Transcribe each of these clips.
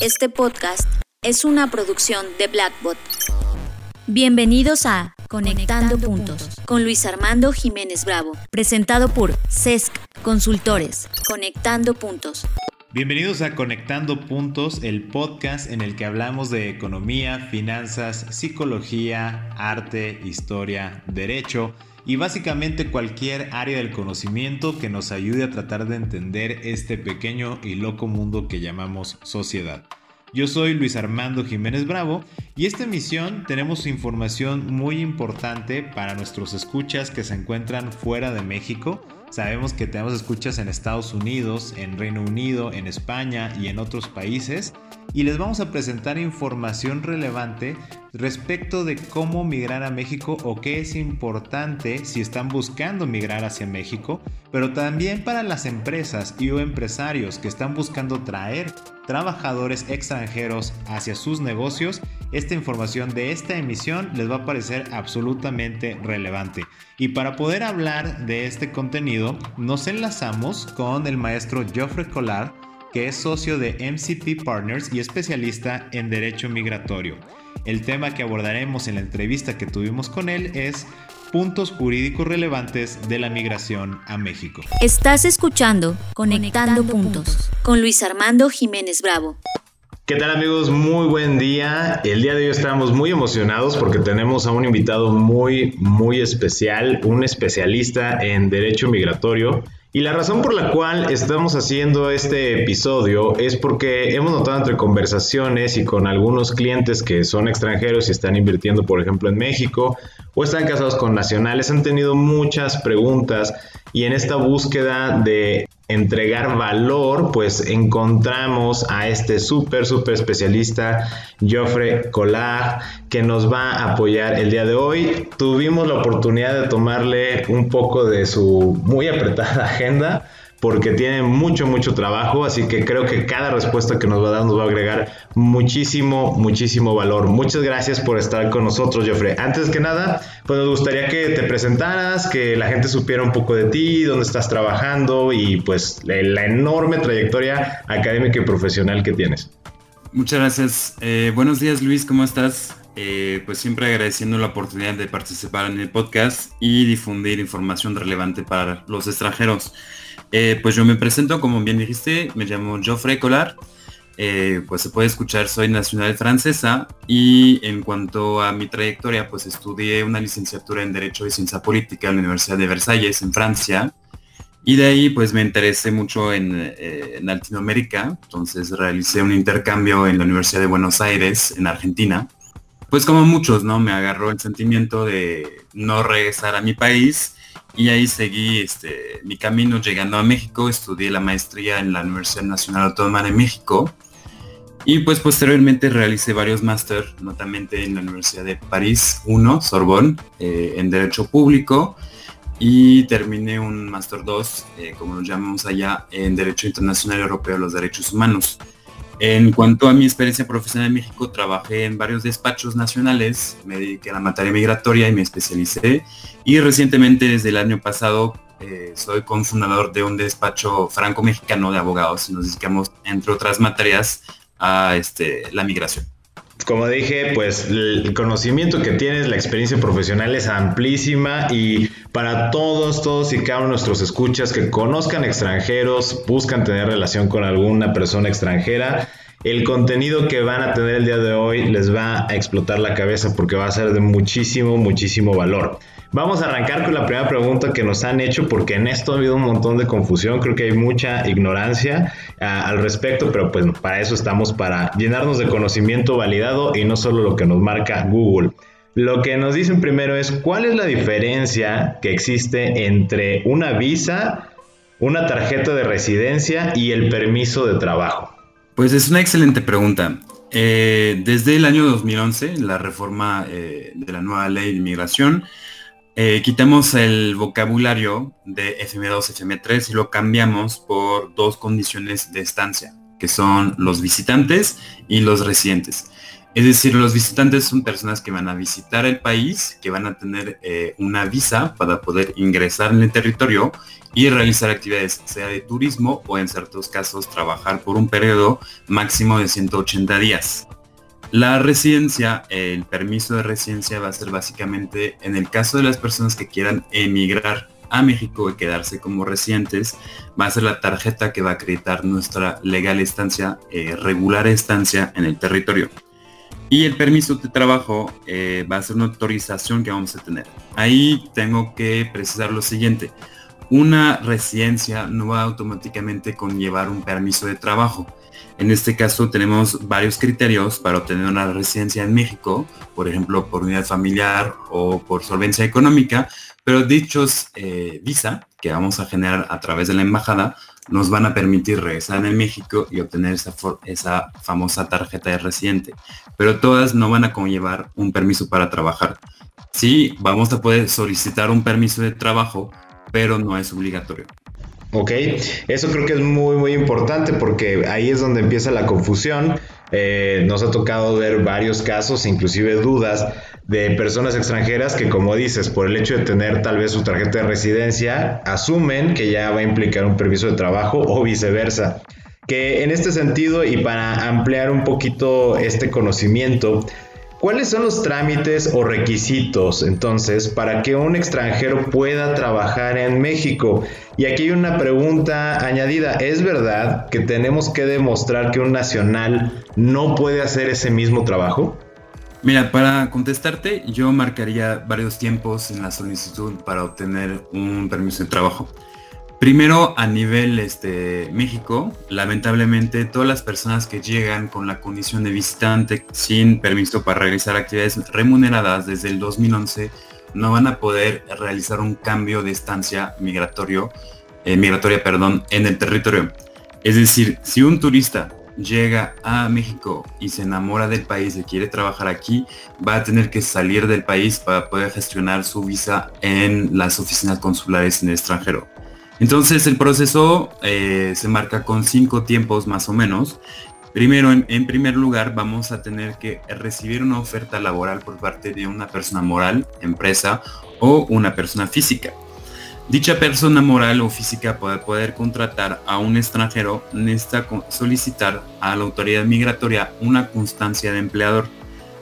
Este podcast es una producción de Blackbot. Bienvenidos a Conectando, Puntos con Luis Armando Jiménez Bravo, presentado por CESC Consultores. Conectando Puntos. Bienvenidos a Conectando Puntos, el podcast en el que hablamos de economía, finanzas, psicología, arte, historia, derecho y básicamente cualquier área del conocimiento que nos ayude a tratar de entender este pequeño y loco mundo que llamamos sociedad. Yo soy Luis Armando Jiménez Bravo y esta emisión tenemos información muy importante para nuestros escuchas que se encuentran fuera de México. Sabemos que tenemos escuchas en Estados Unidos, en Reino Unido, en España y en otros países y les vamos a presentar información relevante respecto de cómo migrar a México o qué es importante si están buscando migrar hacia México, pero también para las empresas y empresarios que están buscando traer trabajadores extranjeros hacia sus negocios, esta información de esta emisión les va a parecer absolutamente relevante. Y para poder hablar de este contenido, nos enlazamos con el maestro Geoffrey Collard, que es socio de MCP Partners y especialista en derecho migratorio. El tema que abordaremos en la entrevista que tuvimos con él es puntos jurídicos relevantes de la migración a México. Estás escuchando Conectando, puntos, con Luis Armando Jiménez Bravo. ¿Qué tal amigos? Muy buen día. El día de hoy estamos muy emocionados porque tenemos a un invitado muy, muy especial, un especialista en derecho migratorio y la razón por la cual estamos haciendo este episodio es porque hemos notado entre conversaciones y con algunos clientes que son extranjeros y están invirtiendo, por ejemplo, en México o están casados con nacionales, han tenido muchas preguntas y en esta búsqueda de entregar valor, pues encontramos a este súper, súper especialista, Joffre Collard, que nos va a apoyar el día de hoy. Tuvimos la oportunidad de tomarle un poco de su muy apretada agenda porque tiene mucho, mucho trabajo, así que creo que cada respuesta que nos va a dar nos va a agregar muchísimo, muchísimo valor. Muchas gracias por estar con nosotros, Joffre. Antes que nada, pues nos gustaría que te presentaras, que la gente supiera un poco de ti, dónde estás trabajando y pues la enorme trayectoria académica y profesional que tienes. Muchas gracias. Eh, buenos días, Luis, ¿cómo estás? Eh, pues siempre agradeciendo la oportunidad de participar en el podcast y difundir información relevante para los extranjeros. Eh, pues yo me presento, como bien dijiste, me llamo Geoffrey Collard. Eh, pues se puede escuchar, soy nacional francesa y en cuanto a mi trayectoria, pues estudié una licenciatura en Derecho y Ciencia Política en la Universidad de Versalles, en Francia. Y de ahí pues me interesé mucho en, eh, en Latinoamérica, entonces realicé un intercambio en la Universidad de Buenos Aires, en Argentina. Pues como muchos, ¿no? Me agarró el sentimiento de no regresar a mi país y ahí seguí este, mi camino llegando a México, estudié la maestría en la Universidad Nacional Autónoma de México. Y pues posteriormente realicé varios máster, notamente en la Universidad de París 1, Sorbonne, eh, en Derecho Público. Y terminé un máster 2, eh, como lo llamamos allá, en Derecho Internacional Europeo de los Derechos Humanos. En cuanto a mi experiencia profesional en México, trabajé en varios despachos nacionales, me dediqué a la materia migratoria y me especialicé. Y recientemente, desde el año pasado, eh, soy cofundador de un despacho franco-mexicano de abogados y nos dedicamos, entre otras materias, a este, la migración. Como dije, pues el conocimiento que tienes, la experiencia profesional es amplísima y para todos, todos y cada uno de nuestros escuchas que conozcan extranjeros, buscan tener relación con alguna persona extranjera, el contenido que van a tener el día de hoy les va a explotar la cabeza porque va a ser de muchísimo, muchísimo valor. Vamos a arrancar con la primera pregunta que nos han hecho porque en esto ha habido un montón de confusión, creo que hay mucha ignorancia ah, al respecto, pero pues para eso estamos, para llenarnos de conocimiento validado y no solo lo que nos marca Google. Lo que nos dicen primero es cuál es la diferencia que existe entre una visa, una tarjeta de residencia y el permiso de trabajo. Pues es una excelente pregunta. Eh, desde el año 2011, la reforma eh, de la nueva ley de inmigración, eh, quitamos el vocabulario de FM2, FM3 y lo cambiamos por dos condiciones de estancia. que son los visitantes y los residentes. Es decir, los visitantes son personas que van a visitar el país, que van a tener eh, una visa para poder ingresar en el territorio y realizar actividades, sea de turismo o en ciertos casos trabajar por un periodo máximo de 180 días. La residencia, el permiso de residencia va a ser básicamente en el caso de las personas que quieran emigrar a México y quedarse como residentes, va a ser la tarjeta que va a acreditar nuestra legal estancia, eh, regular estancia en el territorio. Y el permiso de trabajo eh, va a ser una autorización que vamos a tener. Ahí tengo que precisar lo siguiente. Una residencia no va automáticamente conllevar un permiso de trabajo. En este caso tenemos varios criterios para obtener una residencia en México, por ejemplo, por unidad familiar o por solvencia económica, pero dichos eh, visa que vamos a generar a través de la embajada nos van a permitir regresar en México y obtener esa, esa famosa tarjeta de residente. Pero todas no van a conllevar un permiso para trabajar. Sí, vamos a poder solicitar un permiso de trabajo, pero no es obligatorio. Ok, eso creo que es muy muy importante porque ahí es donde empieza la confusión. Eh, nos ha tocado ver varios casos, inclusive dudas de personas extranjeras que como dices, por el hecho de tener tal vez su tarjeta de residencia, asumen que ya va a implicar un permiso de trabajo o viceversa. Que en este sentido y para ampliar un poquito este conocimiento, ¿cuáles son los trámites o requisitos entonces para que un extranjero pueda trabajar en México? Y aquí hay una pregunta añadida. ¿Es verdad que tenemos que demostrar que un nacional no puede hacer ese mismo trabajo? Mira, para contestarte, yo marcaría varios tiempos en la solicitud para obtener un permiso de trabajo. Primero, a nivel este, México, lamentablemente todas las personas que llegan con la condición de visitante sin permiso para realizar actividades remuneradas desde el 2011 no van a poder realizar un cambio de estancia migratorio, eh, migratoria perdón, en el territorio. Es decir, si un turista llega a México y se enamora del país y quiere trabajar aquí, va a tener que salir del país para poder gestionar su visa en las oficinas consulares en el extranjero. Entonces el proceso eh, se marca con cinco tiempos más o menos. Primero, en, primer lugar, vamos a tener que recibir una oferta laboral por parte de una persona moral, empresa o una persona física. Dicha persona moral o física para poder contratar a un extranjero necesita solicitar a la autoridad migratoria una constancia de empleador,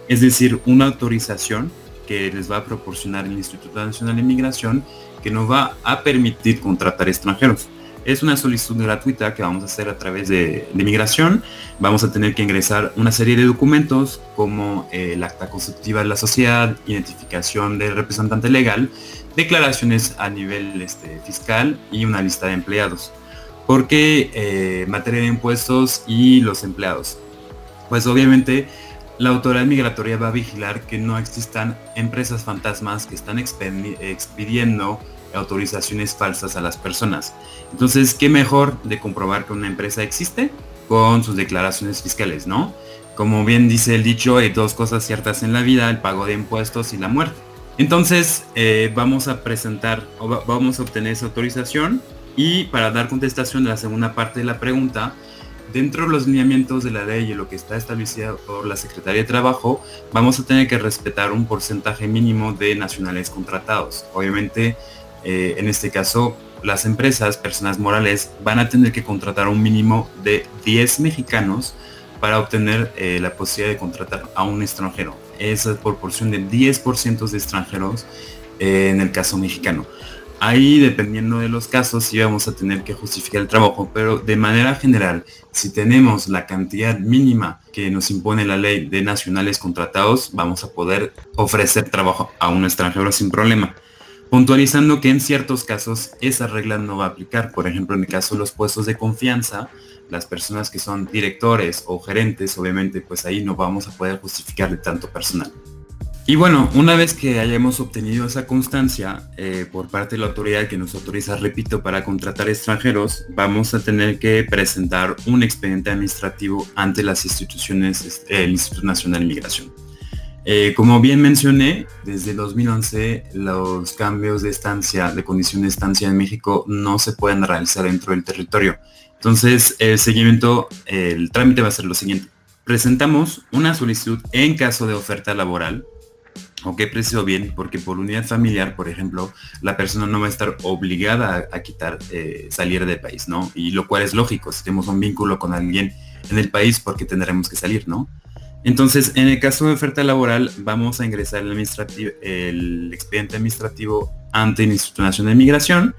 es decir, una autorización que les va a proporcionar el Instituto Nacional de Migración que nos va a permitir contratar extranjeros. Es una solicitud gratuita que vamos a hacer a través de, migración. Vamos a tener que ingresar una serie de documentos como eh, el acta constitutiva de la sociedad, identificación del representante legal, declaraciones a nivel este, fiscal y una lista de empleados. ¿Por qué eh, materia de impuestos y los empleados? Pues obviamente la autoridad migratoria va a vigilar que no existan empresas fantasmas que están expidiendo autorizaciones falsas a las personas. Entonces, ¿qué mejor de comprobar que una empresa existe con sus declaraciones fiscales, no? Como bien dice el dicho, hay dos cosas ciertas en la vida, el pago de impuestos y la muerte. Entonces, eh, vamos a presentar, vamos a obtener esa autorización y para dar contestación a la segunda parte de la pregunta, dentro de los lineamientos de la ley y lo que está establecido por la Secretaría de Trabajo, vamos a tener que respetar un porcentaje mínimo de nacionales contratados. Obviamente, eh, en este caso, las empresas, personas morales, van a tener que contratar un mínimo de 10 mexicanos para obtener eh, la posibilidad de contratar a un extranjero. Esa proporción de 10% de extranjeros eh, en el caso mexicano. Ahí, dependiendo de los casos, sí vamos a tener que justificar el trabajo, pero de manera general, si tenemos la cantidad mínima que nos impone la ley de nacionales contratados, vamos a poder ofrecer trabajo a un extranjero sin problema puntualizando que en ciertos casos esa regla no va a aplicar. Por ejemplo, en el caso de los puestos de confianza, las personas que son directores o gerentes, obviamente, pues ahí no vamos a poder justificarle tanto personal. Y bueno, una vez que hayamos obtenido esa constancia eh, por parte de la autoridad que nos autoriza, repito, para contratar extranjeros, vamos a tener que presentar un expediente administrativo ante las instituciones, este, el Instituto Nacional de Migración. Eh, como bien mencioné, desde 2011 los cambios de estancia, de condición de estancia en México no se pueden realizar dentro del territorio. Entonces, el seguimiento, el trámite va a ser lo siguiente. Presentamos una solicitud en caso de oferta laboral. ¿O qué precio bien? Porque por unidad familiar, por ejemplo, la persona no va a estar obligada a, quitar, eh, salir del país, ¿no? Y lo cual es lógico, si tenemos un vínculo con alguien en el país, porque tendremos que salir, ¿no? Entonces, en el caso de oferta laboral, vamos a ingresar el, el expediente administrativo ante el Instituto Nacional de Migración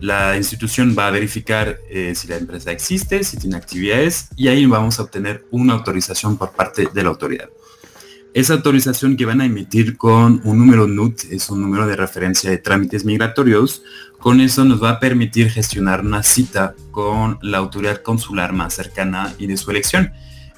la institución va a verificar eh, si la empresa existe, si tiene actividades y ahí vamos a obtener una autorización por parte de la autoridad. Esa autorización que van a emitir con un número NUT, es un número de referencia de trámites migratorios, con eso nos va a permitir gestionar una cita con la autoridad consular más cercana y de su elección.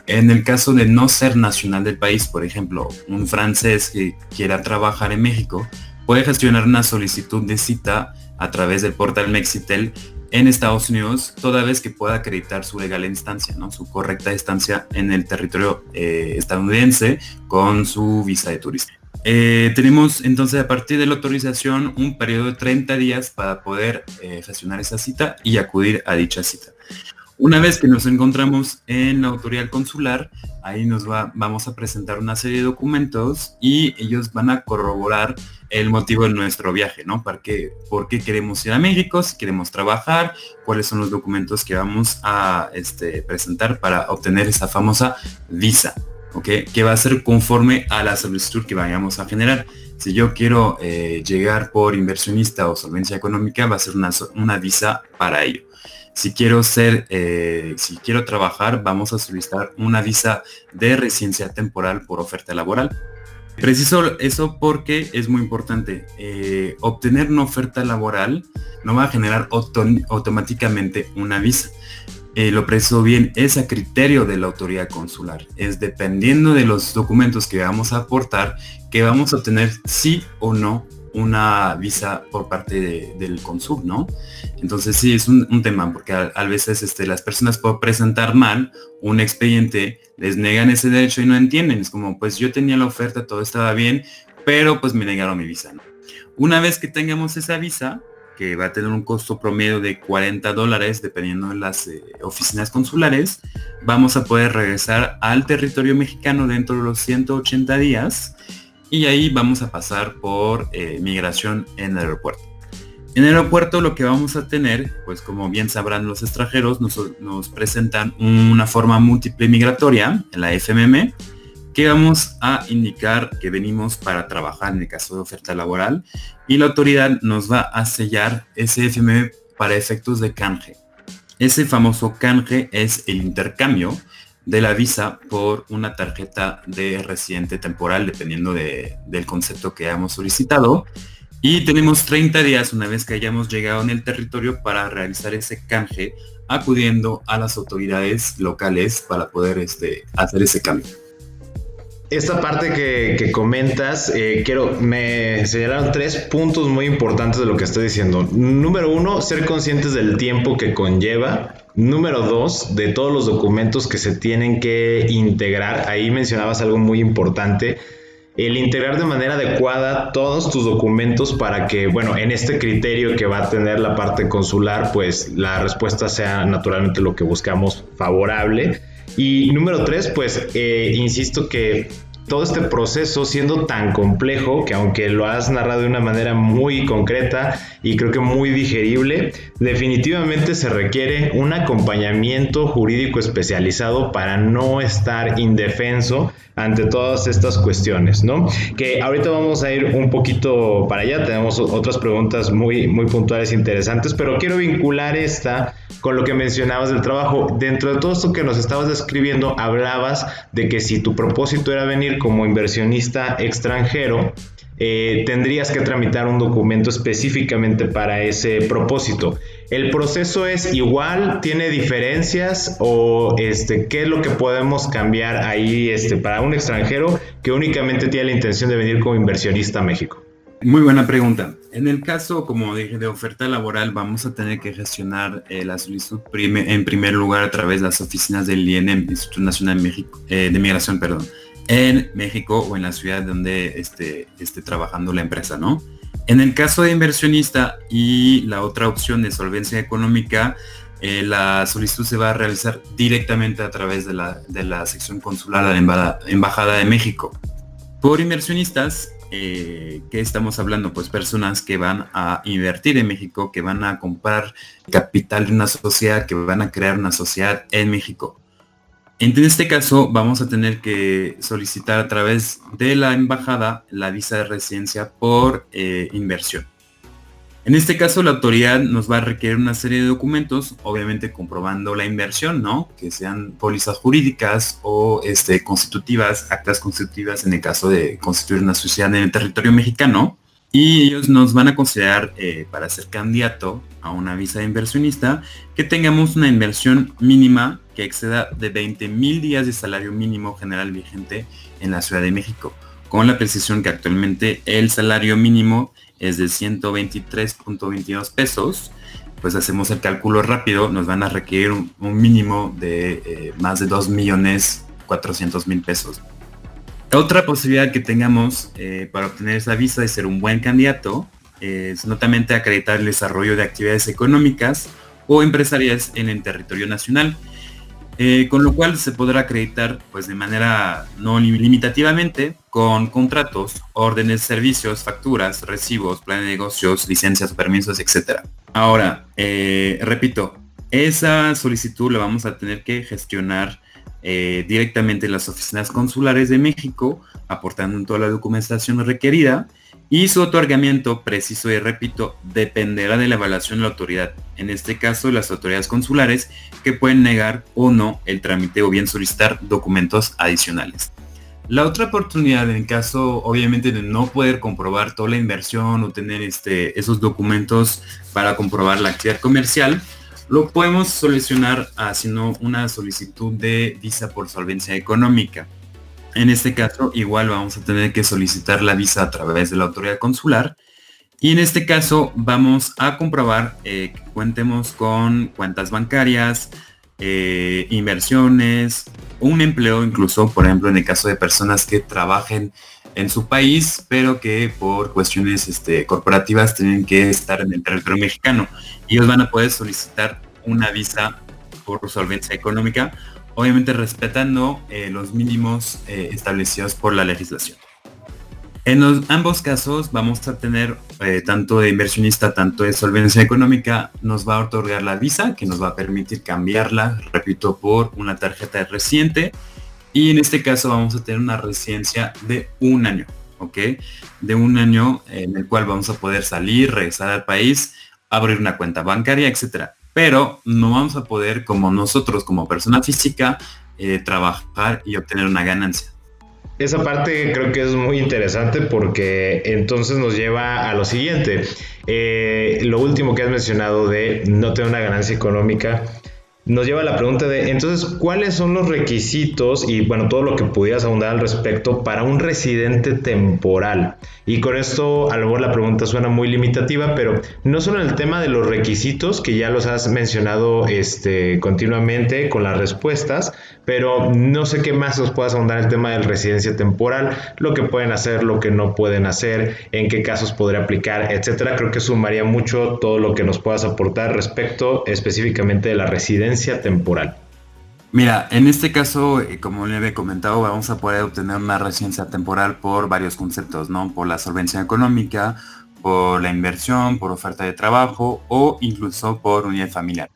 En el caso de no ser nacional del país, por ejemplo, un francés que quiera trabajar en México, puede gestionar una solicitud de cita a través del portal Mexitel en Estados Unidos, toda vez que pueda acreditar su legal instancia, ¿no? su correcta estancia en el territorio eh, estadounidense con su visa de turista. Eh, tenemos entonces a partir de la autorización un periodo de 30 días para poder eh, gestionar esa cita y acudir a dicha cita. Una vez que nos encontramos en la autoridad consular, ahí nos va, vamos a presentar una serie de documentos y ellos van a corroborar el motivo de nuestro viaje, ¿no? ¿Para qué, ¿Por qué queremos ir a México? Si queremos trabajar, cuáles son los documentos que vamos a este, presentar para obtener esa famosa visa, ¿ok? Que va a ser conforme a la solicitud que vayamos a generar. Si yo quiero eh, llegar por inversionista o solvencia económica, va a ser una, una visa para ello si quiero ser, eh, si quiero trabajar, vamos a solicitar una visa de residencia temporal por oferta laboral. Preciso eso porque es muy importante. Eh, obtener una oferta laboral no va a generar automáticamente una visa. Eh, lo preciso bien es a criterio de la autoridad consular. Es dependiendo de los documentos que vamos a aportar que vamos a obtener sí o no una visa por parte del consul, ¿no? Entonces sí, es un, tema, porque a, veces este, las personas pueden presentar mal un expediente, les negan ese derecho y no entienden. Es como, pues yo tenía la oferta, todo estaba bien, pero pues me negaron mi visa. Una vez que tengamos esa visa, que va a tener un costo promedio de 40 dólares dependiendo de las eh, oficinas consulares, vamos a poder regresar al territorio mexicano dentro de los 180 días y ahí vamos a pasar por eh, migración en el aeropuerto. En el aeropuerto lo que vamos a tener, pues como bien sabrán los extranjeros, nos, presentan una forma múltiple migratoria la FMM, que vamos a indicar que venimos para trabajar en el caso de oferta laboral y la autoridad nos va a sellar ese FMM para efectos de canje. Ese famoso canje es el intercambio de la visa por una tarjeta de residente temporal, dependiendo del concepto que hayamos solicitado. Y tenemos 30 días una vez que hayamos llegado en el territorio para realizar ese canje, acudiendo a las autoridades locales para poder este, hacer ese cambio. Esta parte que, comentas, eh, quiero, me señalaron tres puntos muy importantes de lo que estoy diciendo. Número uno, ser conscientes del tiempo que conlleva. Número dos, de todos los documentos que se tienen que integrar. Ahí mencionabas algo muy importante. El integrar de manera adecuada todos tus documentos para que, bueno, en este criterio que va a tener la parte consular, pues la respuesta sea naturalmente lo que buscamos favorable. Y número tres, pues eh, insisto que todo este proceso siendo tan complejo que aunque lo has narrado de una manera muy concreta y creo que muy digerible, definitivamente se requiere un acompañamiento jurídico especializado para no estar indefenso ante todas estas cuestiones, ¿no? Que ahorita vamos a ir un poquito para allá, tenemos otras preguntas muy, muy puntuales e interesantes, pero quiero vincular esta con lo que mencionabas del trabajo. Dentro de todo esto que nos estabas describiendo, hablabas de que si tu propósito era venir como inversionista extranjero, eh, tendrías que tramitar un documento específicamente para ese propósito. ¿El proceso es igual? ¿Tiene diferencias? ¿O este, qué es lo que podemos cambiar ahí este, para un extranjero que únicamente tiene la intención de venir como inversionista a México? Muy buena pregunta. En el caso, como dije, de oferta laboral, vamos a tener que gestionar eh, la solicitud en primer lugar a través de las oficinas del INM, Instituto Nacional de, México, eh, de Migración, perdón en México o en la ciudad donde esté, esté trabajando la empresa, ¿no? En el caso de inversionista y la otra opción de solvencia económica, eh, la solicitud se va a realizar directamente a través de la, de la sección consular de la Embajada de México. Por inversionistas, eh, ¿qué estamos hablando? Pues personas que van a invertir en México, que van a comprar capital de una sociedad, que van a crear una sociedad en México. En este caso vamos a tener que solicitar a través de la embajada la visa de residencia por eh, inversión. En este caso, la autoridad nos va a requerir una serie de documentos, obviamente comprobando la inversión, ¿no? Que sean pólizas jurídicas o este, constitutivas, actas constitutivas en el caso de constituir una sociedad en el territorio mexicano. Y ellos nos van a considerar eh, para ser candidato a una visa de inversionista que tengamos una inversión mínima que exceda de 20 mil días de salario mínimo general vigente en la Ciudad de México, con la precisión que actualmente el salario mínimo es de 123.22 pesos, pues hacemos el cálculo rápido, nos van a requerir un, mínimo de eh, más de 2 millones 400 mil pesos. Otra posibilidad que tengamos eh, para obtener esa visa de ser un buen candidato es notamente acreditar el desarrollo de actividades económicas o empresariales en el territorio nacional eh, con lo cual se podrá acreditar pues de manera no limitativamente con contratos, órdenes, servicios, facturas, recibos, plan de negocios, licencias, permisos, etc. Ahora, eh, repito, esa solicitud la vamos a tener que gestionar eh, directamente en las oficinas consulares de México, aportando toda la documentación requerida y su otorgamiento preciso y repito dependerá de la evaluación de la autoridad, en este caso las autoridades consulares que pueden negar o no el trámite o bien solicitar documentos adicionales. La otra oportunidad en caso obviamente de no poder comprobar toda la inversión o tener este, esos documentos para comprobar la actividad comercial, lo podemos solucionar haciendo una solicitud de visa por solvencia económica. En este caso, igual vamos a tener que solicitar la visa a través de la autoridad consular. Y en este caso vamos a comprobar eh, que cuentemos con cuentas bancarias, eh, inversiones, un empleo incluso, por ejemplo, en el caso de personas que trabajen en su país, pero que por cuestiones este, corporativas tienen que estar en el territorio mexicano. Ellos van a poder solicitar una visa por solvencia económica obviamente respetando eh, los mínimos eh, establecidos por la legislación. En ambos casos vamos a tener eh, tanto de inversionista, tanto de solvencia económica, nos va a otorgar la visa que nos va a permitir cambiarla, repito, por una tarjeta de residente. Y en este caso vamos a tener una residencia de un año, ¿ok? De un año en el cual vamos a poder salir, regresar al país, abrir una cuenta bancaria, etcétera pero no vamos a poder, como nosotros, como persona física, eh, trabajar y obtener una ganancia. Esa parte creo que es muy interesante porque entonces nos lleva a lo siguiente. Eh, lo último que has mencionado de no tener una ganancia económica nos lleva a la pregunta de, entonces, ¿cuáles son los requisitos y, bueno, todo lo que pudieras ahondar al respecto para un residente temporal? Y con esto, a lo mejor la pregunta suena muy limitativa, pero no solo en el tema de los requisitos, que ya los has mencionado este, continuamente con las respuestas, pero no sé qué más os puedas ahondar el tema de residencia temporal, lo que pueden hacer, lo que no pueden hacer, en qué casos podría aplicar, etcétera. Creo que sumaría mucho todo lo que nos puedas aportar respecto específicamente de la residencia temporal. Mira, en este caso, eh, como le había comentado, vamos a poder obtener una residencia temporal por varios conceptos, ¿no? Por la solvencia económica, por la inversión, por oferta de trabajo o incluso por unidad familiar.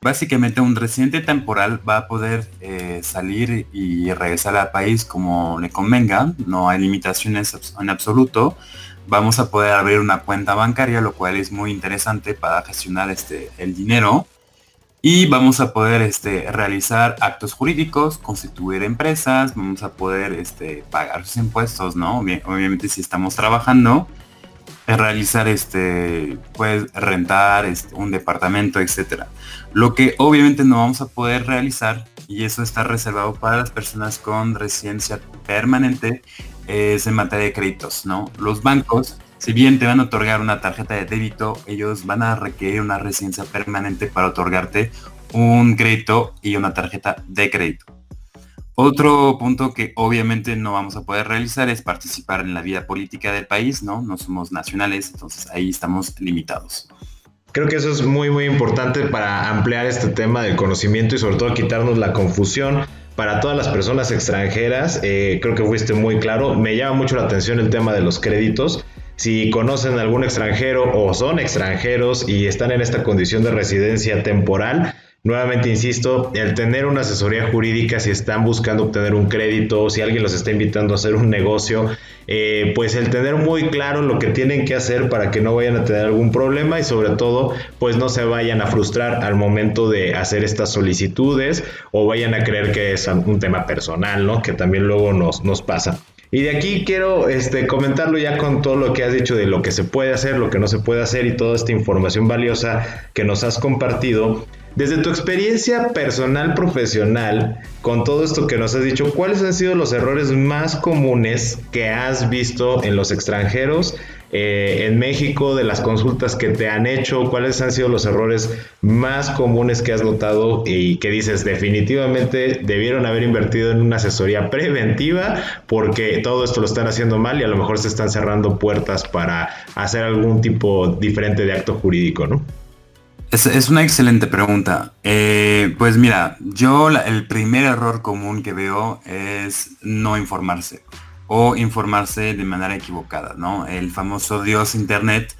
Básicamente un residente temporal va a poder eh, salir y regresar al país como le convenga, no hay limitaciones en absoluto. Vamos a poder abrir una cuenta bancaria, lo cual es muy interesante para gestionar este, el dinero. Y vamos a poder este, realizar actos jurídicos, constituir empresas, vamos a poder este, pagar sus impuestos, ¿no? Obviamente si estamos trabajando, realizar este, pues rentar este, un departamento, etcétera. Lo que obviamente no vamos a poder realizar, y eso está reservado para las personas con residencia permanente, es en materia de créditos, ¿no? Los bancos, si bien te van a otorgar una tarjeta de débito, ellos van a requerir una residencia permanente para otorgarte un crédito y una tarjeta de crédito. Otro punto que obviamente no vamos a poder realizar es participar en la vida política del país, ¿no? No somos nacionales, entonces ahí estamos limitados. Creo que eso es muy muy importante para ampliar este tema del conocimiento y sobre todo quitarnos la confusión para todas las personas extranjeras. Eh, creo que fuiste muy claro. Me llama mucho la atención el tema de los créditos. Si conocen a algún extranjero o son extranjeros y están en esta condición de residencia temporal, Nuevamente insisto, el tener una asesoría jurídica, si están buscando obtener un crédito, si alguien los está invitando a hacer un negocio, eh, pues el tener muy claro lo que tienen que hacer para que no vayan a tener algún problema y sobre todo, pues no se vayan a frustrar al momento de hacer estas solicitudes o vayan a creer que es un tema personal, ¿no? Que también luego nos, nos pasa. Y de aquí quiero este, comentarlo ya con todo lo que has dicho de lo que se puede hacer, lo que no se puede hacer y toda esta información valiosa que nos has compartido. Desde tu experiencia personal, profesional, con todo esto que nos has dicho, ¿cuáles han sido los errores más comunes que has visto en los extranjeros, eh, en México, de las consultas que te han hecho? ¿Cuáles han sido los errores más comunes que has notado y que dices definitivamente debieron haber invertido en una asesoría preventiva porque todo esto lo están haciendo mal y a lo mejor se están cerrando puertas para hacer algún tipo diferente de acto jurídico, ¿no? Es, una excelente pregunta. Eh, pues mira, yo el primer error común que veo es no informarse o informarse de manera equivocada, ¿no? El famoso Dios Internet,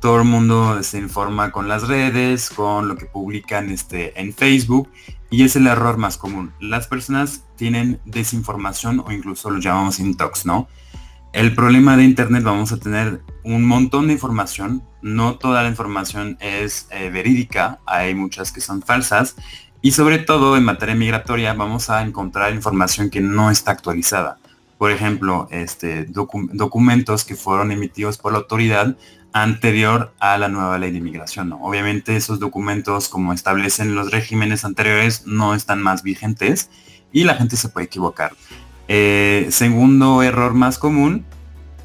todo el mundo se informa con las redes, con lo que publican este, en Facebook y es el error más común. Las personas tienen desinformación o incluso lo llamamos intox, ¿no? El problema de Internet vamos a tener un montón de información, no toda la información es eh, verídica, hay muchas que son falsas y sobre todo en materia migratoria vamos a encontrar información que no está actualizada. Por ejemplo, este, documentos que fueron emitidos por la autoridad anterior a la nueva ley de inmigración. Obviamente esos documentos, como establecen los regímenes anteriores, no están más vigentes y la gente se puede equivocar. Eh, segundo error más común,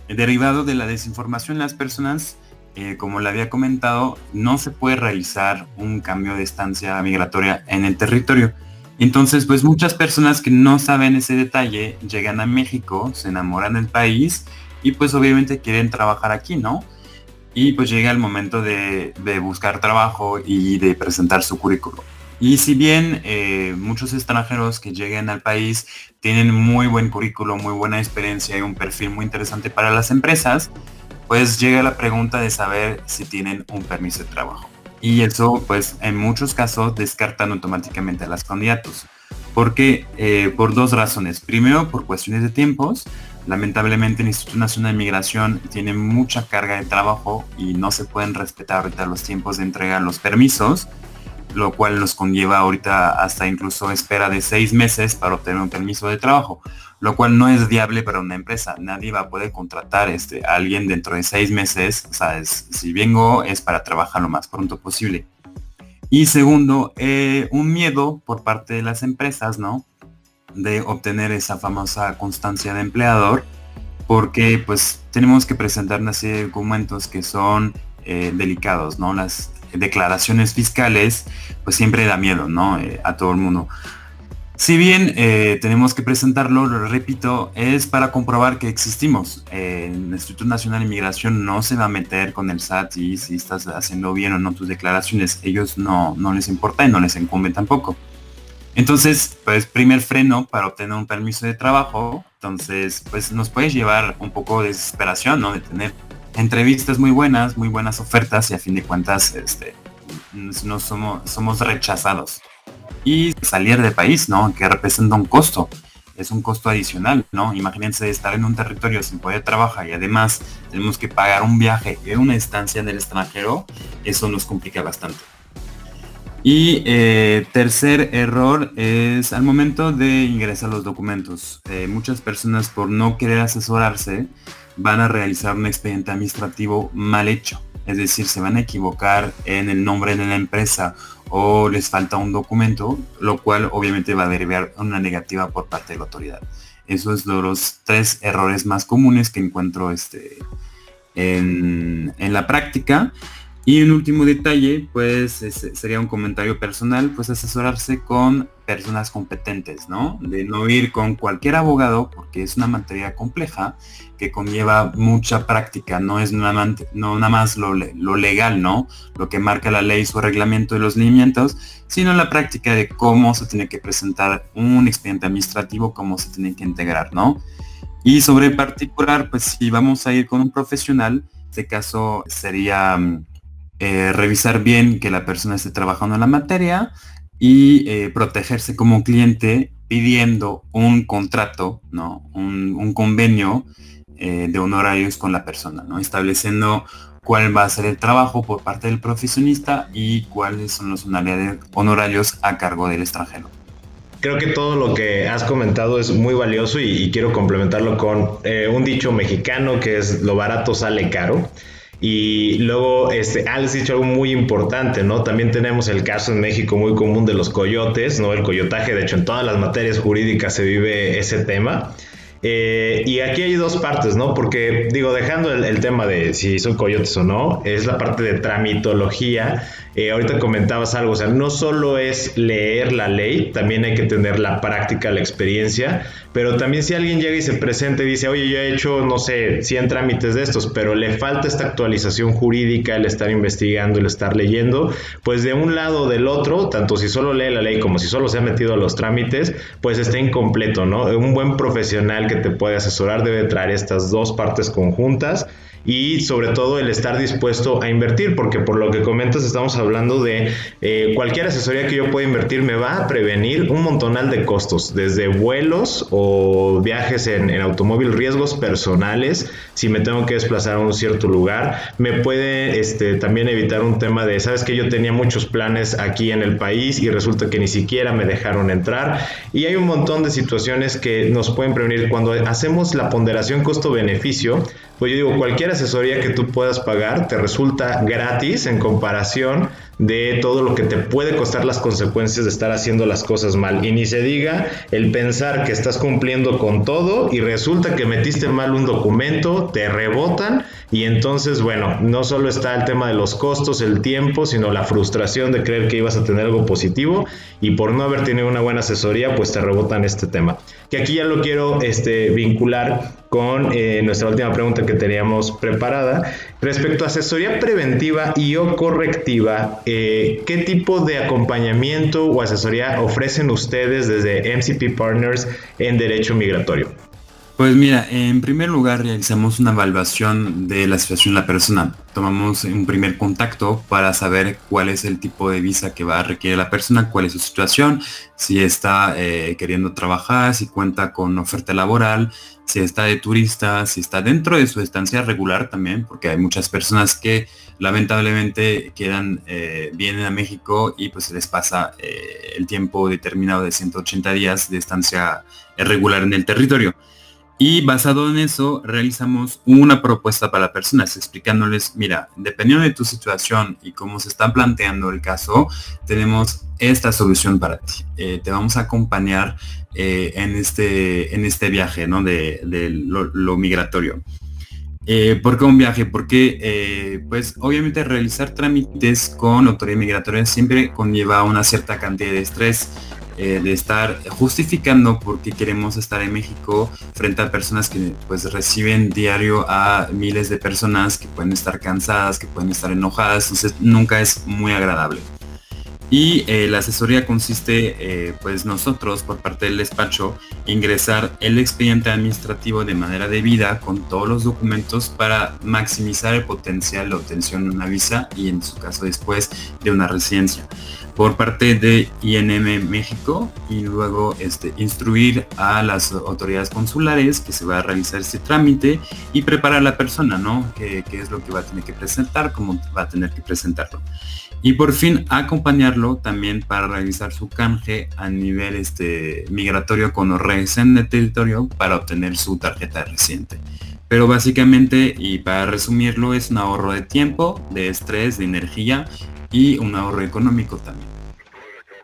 derivado de la desinformación, las personas, eh, como le había comentado, no se puede realizar un cambio de estancia migratoria en el territorio. Entonces, pues muchas personas que no saben ese detalle llegan a México, se enamoran del país y pues obviamente quieren trabajar aquí, ¿no? Y pues llega el momento de, buscar trabajo y de presentar su currículo. Y si bien eh, muchos extranjeros que lleguen al país tienen muy buen currículo, muy buena experiencia y un perfil muy interesante para las empresas, pues llega la pregunta de saber si tienen un permiso de trabajo. Y eso, pues, en muchos casos descartan automáticamente a los candidatos. Porque eh, por dos razones. Primero, por cuestiones de tiempos. Lamentablemente el Instituto Nacional de Migración tiene mucha carga de trabajo y no se pueden respetar ahorita los tiempos de entrega los permisos lo cual nos conlleva ahorita hasta incluso espera de seis meses para obtener un permiso de trabajo, lo cual no es viable para una empresa. Nadie va a poder contratar este, a alguien dentro de seis meses. O si vengo es para trabajar lo más pronto posible. Y segundo, eh, un miedo por parte de las empresas, ¿no? De obtener esa famosa constancia de empleador, porque pues tenemos que presentar una serie de documentos que son eh, delicados, ¿no? Las declaraciones fiscales, pues siempre da miedo, ¿no? Eh, a todo el mundo. Si bien eh, tenemos que presentarlo, lo repito, es para comprobar que existimos. el Instituto Nacional de Inmigración no se va a meter con el SAT y si estás haciendo bien o no tus declaraciones, ellos no, no les importa y no les incumbe tampoco. Entonces, pues primer freno para obtener un permiso de trabajo, entonces pues nos puede llevar un poco de desesperación, ¿no? De tener entrevistas muy buenas, muy buenas ofertas y a fin de cuentas este, no somos, somos rechazados. Y salir del país, ¿no? Que representa un costo. Es un costo adicional, ¿no? Imagínense estar en un territorio sin poder trabajar y además tenemos que pagar un viaje y una estancia en el extranjero. Eso nos complica bastante. Y eh, tercer error es al momento de ingresar los documentos. Eh, muchas personas por no querer asesorarse van a realizar un expediente administrativo mal hecho. Es decir, se van a equivocar en el nombre de la empresa o les falta un documento, lo cual obviamente va a derivar una negativa por parte de la autoridad. Esos son los tres errores más comunes que encuentro este, en, en la práctica. Y un último detalle, pues sería un comentario personal, pues asesorarse con personas competentes, ¿no? De no ir con cualquier abogado, porque es una materia compleja que conlleva mucha práctica, no es nada, más lo, lo, legal, ¿no? Lo que marca la ley, su reglamento de los lineamientos, sino la práctica de cómo se tiene que presentar un expediente administrativo, cómo se tiene que integrar, ¿no? Y sobre particular, pues si vamos a ir con un profesional, este caso sería mm, eh, revisar bien que la persona esté trabajando en la materia y eh, protegerse como cliente pidiendo un contrato, ¿no? un, convenio eh, de honorarios con la persona, ¿no? estableciendo cuál va a ser el trabajo por parte del profesionista y cuáles son los honorarios a cargo del extranjero. Creo que todo lo que has comentado es muy valioso y, quiero complementarlo con un dicho mexicano que es lo barato sale caro. Y luego, este, has dicho algo muy importante, ¿no? También tenemos el caso en México muy común de los coyotes, ¿no? El coyotaje, de hecho, en todas las materias jurídicas se vive ese tema. Eh, y aquí hay dos partes, ¿no? Porque, digo, dejando el, tema de si son coyotes o no, es la parte de tramitología. Eh, ahorita comentabas algo, o sea, no solo es leer la ley, también hay que tener la práctica, la experiencia, pero también si alguien llega y se presenta y dice, oye, yo he hecho, no sé, 100 trámites de estos, pero le falta esta actualización jurídica, el estar investigando, el estar leyendo, pues de un lado o del otro, tanto si solo lee la ley como si solo se ha metido a los trámites, pues está incompleto, ¿no? Un buen profesional que te puede asesorar debe traer estas dos partes conjuntas y sobre todo el estar dispuesto a invertir, porque por lo que comentas estamos hablando de eh, cualquier asesoría que yo pueda invertir me va a prevenir un montonal de costos, desde vuelos o viajes en, automóvil, riesgos personales, si me tengo que desplazar a un cierto lugar, me puede este, también evitar un tema de, sabes que yo tenía muchos planes aquí en el país y resulta que ni siquiera me dejaron entrar. Y hay un montón de situaciones que nos pueden prevenir. Cuando hacemos la ponderación costo-beneficio, pues yo digo, cualquier asesoría que tú puedas pagar te resulta gratis en comparación de todo lo que te puede costar las consecuencias de estar haciendo las cosas mal. Y ni se diga el pensar que estás cumpliendo con todo y resulta que metiste mal un documento, te rebotan y entonces, bueno, no solo está el tema de los costos, el tiempo, sino la frustración de creer que ibas a tener algo positivo y por no haber tenido una buena asesoría, pues te rebotan este tema. Que aquí ya lo quiero este, vincular con eh, nuestra última pregunta que teníamos preparada respecto a asesoría preventiva y o correctiva eh, ¿qué tipo de acompañamiento o asesoría ofrecen ustedes desde MCP Partners en derecho migratorio? Pues mira, en primer lugar realizamos una evaluación de la situación de la persona. Tomamos un primer contacto para saber cuál es el tipo de visa que va a requerir la persona, cuál es su situación, si está eh, queriendo trabajar, si cuenta con oferta laboral, si está de turista, si está dentro de su estancia regular también, porque hay muchas personas que lamentablemente quedan, eh, vienen a México y pues se les pasa eh, el tiempo determinado de 180 días de estancia regular en el territorio. Y basado en eso, realizamos una propuesta para personas, explicándoles, mira, dependiendo de tu situación y cómo se está planteando el caso, tenemos esta solución para ti. Eh, te vamos a acompañar eh, en, este, en este viaje ¿no? de, lo, migratorio. Eh, ¿Por qué un viaje? Porque, pues, obviamente realizar trámites con autoridad migratoria siempre conlleva una cierta cantidad de estrés eh, de estar justificando por qué queremos estar en México frente a personas que pues reciben diario a miles de personas que pueden estar cansadas, que pueden estar enojadas, entonces nunca es muy agradable. Y eh, la asesoría consiste, eh, pues nosotros, por parte del despacho, ingresar el expediente administrativo de manera debida con todos los documentos para maximizar el potencial de obtención de una visa y en su caso después de una residencia por parte de INM México y luego este, instruir a las autoridades consulares que se va a realizar este trámite y preparar a la persona, ¿no? ¿Qué, es lo que va a tener que presentar, cómo va a tener que presentarlo. Y por fin acompañarlo también para realizar su canje a nivel este, migratorio con los en de territorio para obtener su tarjeta reciente. Pero básicamente, y para resumirlo, es un ahorro de tiempo, de estrés, de energía y un ahorro económico también.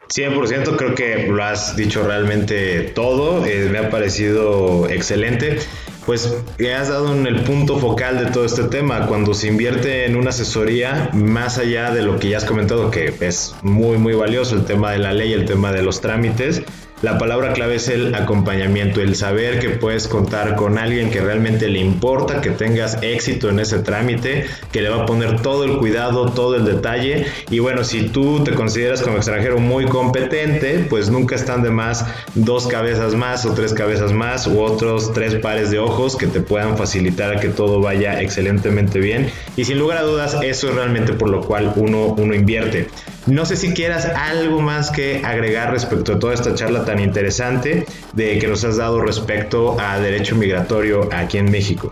100% creo que lo has dicho realmente todo, eh, me ha parecido excelente. Pues has dado en el punto focal de todo este tema, cuando se invierte en una asesoría, más allá de lo que ya has comentado, que es muy, muy valioso, el tema de la ley, el tema de los trámites, la palabra clave es el acompañamiento, el saber que puedes contar con alguien que realmente le importa que tengas éxito en ese trámite, que le va a poner todo el cuidado, todo el detalle. Y bueno, si tú te consideras como extranjero muy competente, pues nunca están de más dos cabezas más o tres cabezas más u otros tres pares de ojos que te puedan facilitar que todo vaya excelentemente bien. Y sin lugar a dudas, eso es realmente por lo cual uno, uno invierte. No sé si quieras algo más que agregar respecto a toda esta charla tan interesante de que nos has dado respecto a derecho migratorio aquí en México.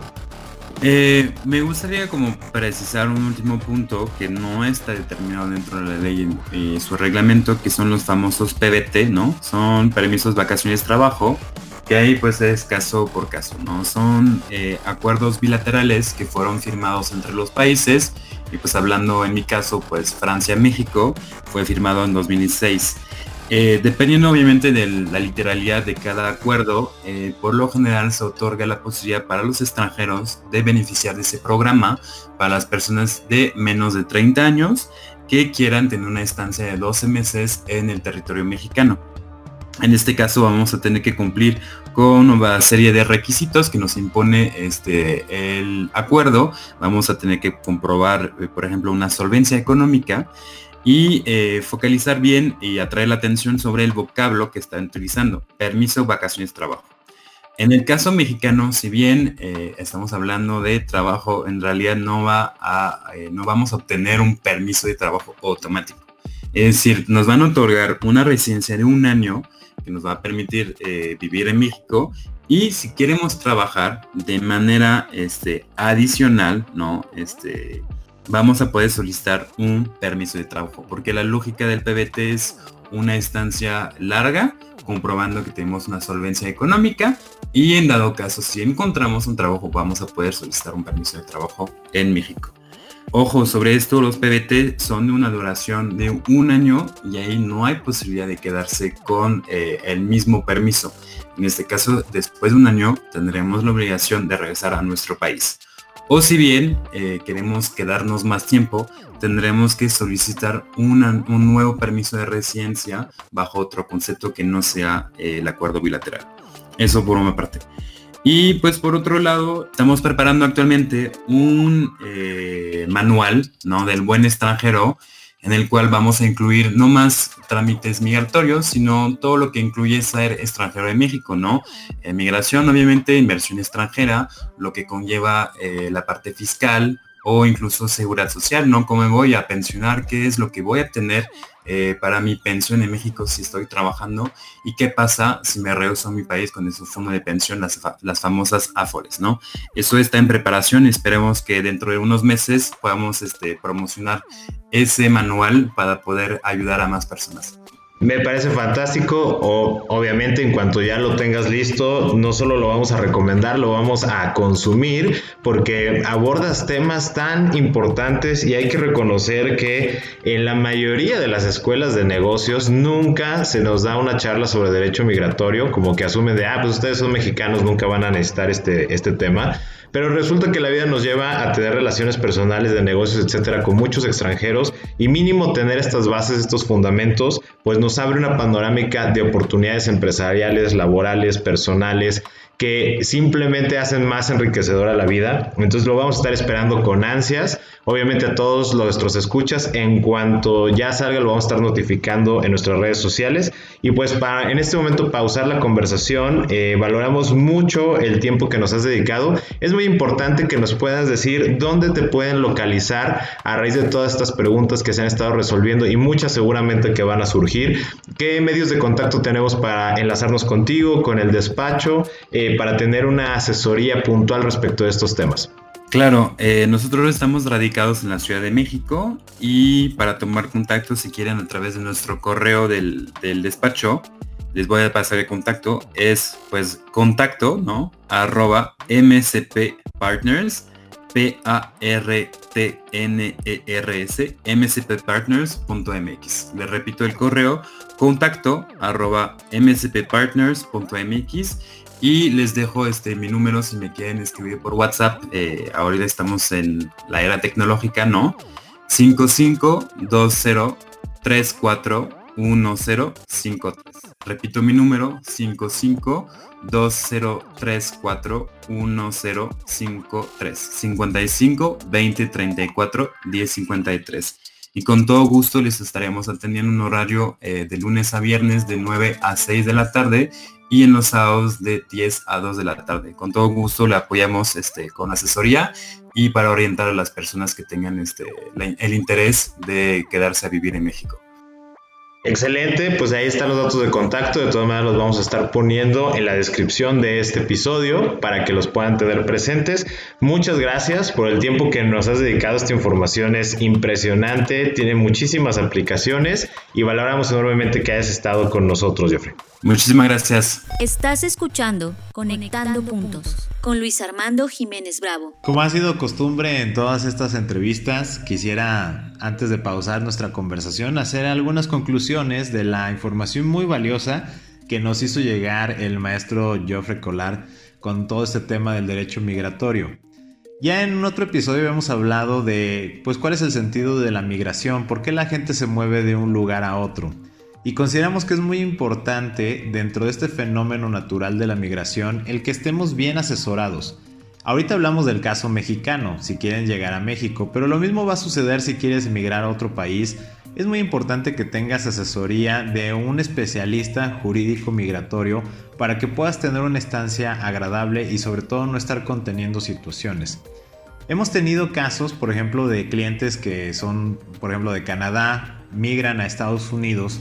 Eh, me gustaría como precisar un último punto que no está determinado dentro de la ley y su reglamento, que son los famosos PBT, ¿no? Son permisos vacaciones trabajo, que ahí pues es caso por caso, ¿no? Son eh, acuerdos bilaterales que fueron firmados entre los países y pues hablando en mi caso pues Francia-México fue firmado en 2006. Eh, dependiendo obviamente de la literalidad de cada acuerdo, eh, por lo general se otorga la posibilidad para los extranjeros de beneficiar de ese programa para las personas de menos de 30 años que quieran tener una estancia de 12 meses en el territorio mexicano. En este caso vamos a tener que cumplir con una serie de requisitos que nos impone este, el acuerdo. Vamos a tener que comprobar, eh, por ejemplo, una solvencia económica y eh, focalizar bien y atraer la atención sobre el vocablo que están utilizando. Permiso, vacaciones, trabajo. En el caso mexicano, si bien eh, estamos hablando de trabajo, en realidad no, va no vamos a obtener un permiso de trabajo automático. Es decir, nos van a otorgar una residencia de un año que nos va a permitir vivir en México y si queremos trabajar de manera este, adicional, ¿no? Este, vamos a poder solicitar un permiso de trabajo, porque la lógica del PBT es una estancia larga, comprobando que tenemos una solvencia económica y en dado caso, si encontramos un trabajo, vamos a poder solicitar un permiso de trabajo en México. Ojo, sobre esto los PBT son de una duración de un año y ahí no hay posibilidad de quedarse con eh, el mismo permiso. En este caso, después de un año tendremos la obligación de regresar a nuestro país. O si bien eh, queremos quedarnos más tiempo, tendremos que solicitar un nuevo permiso de residencia bajo otro concepto que no sea eh, el acuerdo bilateral. Eso por una parte. Y pues por otro lado, estamos preparando actualmente un eh, manual ¿no? del buen extranjero en el cual vamos a incluir no más trámites migratorios, sino todo lo que incluye ser extranjero de México, ¿no? Migración, obviamente, inversión extranjera, lo que conlleva eh, la parte fiscal o incluso seguridad social, ¿no? ¿Cómo voy a pensionar? ¿Qué es lo que voy a tener eh, para mi pensión en México si estoy trabajando? ¿Y qué pasa si me rehuso a mi país con ese fondo de pensión, las, las famosas AFORES, ¿no? Eso está en preparación esperemos que dentro de unos meses podamos este, promocionar ese manual para poder ayudar a más personas. Me parece fantástico. O, obviamente, en cuanto ya lo tengas listo, no solo lo vamos a recomendar, lo vamos a consumir porque abordas temas tan importantes y hay que reconocer que en la mayoría de las escuelas de negocios nunca se nos da una charla sobre derecho migratorio, como que asumen de, ah, pues ustedes son mexicanos, nunca van a necesitar este, este tema. Pero resulta que la vida nos lleva a tener relaciones personales de negocios, etcétera, con muchos extranjeros y mínimo tener estas bases, estos fundamentos, pues nos abre una panorámica de oportunidades empresariales, laborales, personales, que simplemente hacen más enriquecedora la vida. Entonces lo vamos a estar esperando con ansias. Obviamente a todos nuestros escuchas, en cuanto ya salga lo vamos a estar notificando en nuestras redes sociales. Y pues para en este momento pausar la conversación, eh, valoramos mucho el tiempo que nos has dedicado. Es muy importante que nos puedas decir dónde te pueden localizar a raíz de todas estas preguntas que se han estado resolviendo y muchas seguramente que van a surgir. ¿Qué medios de contacto tenemos para enlazarnos contigo, con el despacho? Eh, para tener una asesoría puntual respecto de estos temas. Claro, eh, nosotros estamos radicados en la Ciudad de México y para tomar contacto, si quieren, a través de nuestro correo del, despacho, les voy a pasar el contacto, es pues contacto, ¿no? Arroba MCP Partners, P-A-R-T-N-E-R-S, mcppartners.mx. Les repito el correo, contacto arroba mcppartners.mx y les dejo este mi número si me quieren escribir por WhatsApp. Eh, ahorita estamos en la era tecnológica, ¿no? 5520341053. Repito mi número 55 2034 1053 55 20 34 10 53 y con todo gusto les estaremos atendiendo un horario eh, de lunes a viernes de 9 a 6 de la tarde y en los sábados de 10 a 2 de la tarde. Con todo gusto le apoyamos este, con asesoría y para orientar a las personas que tengan este, el interés de quedarse a vivir en México. Excelente, pues ahí están los datos de contacto, de todas maneras los vamos a estar poniendo en la descripción de este episodio para que los puedan tener presentes. Muchas gracias por el tiempo que nos has dedicado, esta información es impresionante, tiene muchísimas aplicaciones y valoramos enormemente que hayas estado con nosotros, Jeffrey. Muchísimas gracias. Estás escuchando Conectando, Puntos con Luis Armando Jiménez Bravo. Como ha sido costumbre en todas estas entrevistas, quisiera, antes de pausar nuestra conversación, hacer algunas conclusiones de la información muy valiosa que nos hizo llegar el maestro Geoffrey Collar con todo este tema del derecho migratorio. Ya en otro episodio hemos hablado de pues cuál es el sentido de la migración, por qué la gente se mueve de un lugar a otro. Y consideramos que es muy importante dentro de este fenómeno natural de la migración el que estemos bien asesorados. Ahorita hablamos del caso mexicano, si quieren llegar a México, pero lo mismo va a suceder si quieres emigrar a otro país. Es muy importante que tengas asesoría de un especialista jurídico migratorio para que puedas tener una estancia agradable y sobre todo no estar conteniendo situaciones. Hemos tenido casos, por ejemplo, de clientes que son, por ejemplo, de Canadá, migran a Estados Unidos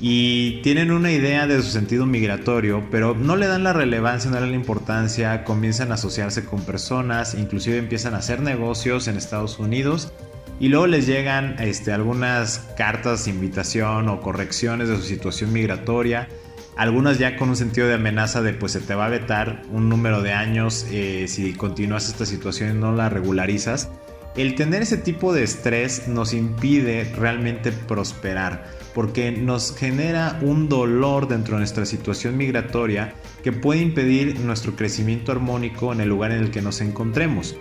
y tienen una idea de su sentido migratorio, pero no le dan la relevancia, no le dan la importancia, comienzan a asociarse con personas, inclusive empiezan a hacer negocios en Estados Unidos y luego les llegan este, algunas cartas de invitación o correcciones de su situación migratoria, algunas ya con un sentido de amenaza de pues se te va a vetar un número de años eh, si continúas esta situación y no la regularizas. El tener ese tipo de estrés nos impide realmente prosperar porque nos genera un dolor dentro de nuestra situación migratoria que puede impedir nuestro crecimiento armónico en el lugar en el que nos encontremos.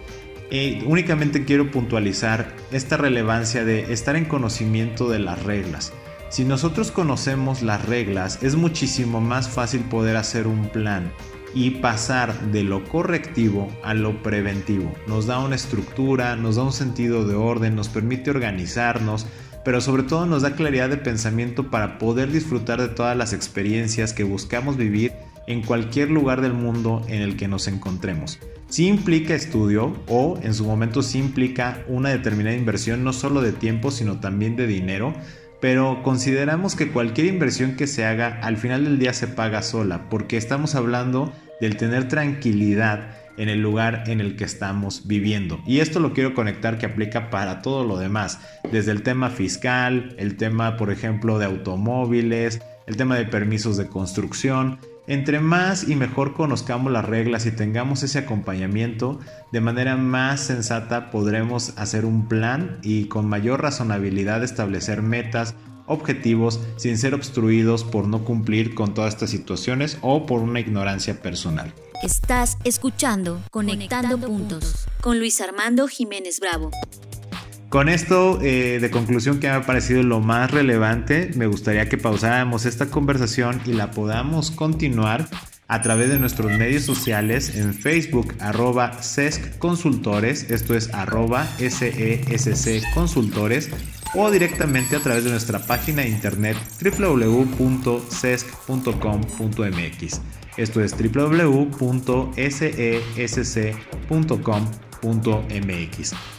Y únicamente quiero puntualizar esta relevancia de estar en conocimiento de las reglas. Si nosotros conocemos las reglas, es muchísimo más fácil poder hacer un plan y pasar de lo correctivo a lo preventivo. Nos da una estructura, nos da un sentido de orden, nos permite organizarnos, pero sobre todo nos da claridad de pensamiento para poder disfrutar de todas las experiencias que buscamos vivir en cualquier lugar del mundo en el que nos encontremos. Si implica estudio o en su momento sí implica una determinada inversión no solo de tiempo sino también de dinero, pero consideramos que cualquier inversión que se haga al final del día se paga sola porque estamos hablando del tener tranquilidad en el lugar en el que estamos viviendo. Y esto lo quiero conectar que aplica para todo lo demás, desde el tema fiscal, el tema, por ejemplo, de automóviles, el tema de permisos de construcción. Entre más y mejor conozcamos las reglas y tengamos ese acompañamiento, de manera más sensata podremos hacer un plan y con mayor razonabilidad establecer metas, objetivos sin ser obstruidos por no cumplir con todas estas situaciones o por una ignorancia personal. Estás escuchando Conectando, Puntos con Luis Armando Jiménez Bravo. Con esto eh, de conclusión que me ha parecido lo más relevante, me gustaría que pausáramos esta conversación y la podamos continuar a través de nuestros medios sociales en Facebook arroba SESC Consultores, esto es arroba SESC Consultores, o directamente a través de nuestra página de internet www.sesc.com.mx. Esto es www.sesc.com.mx.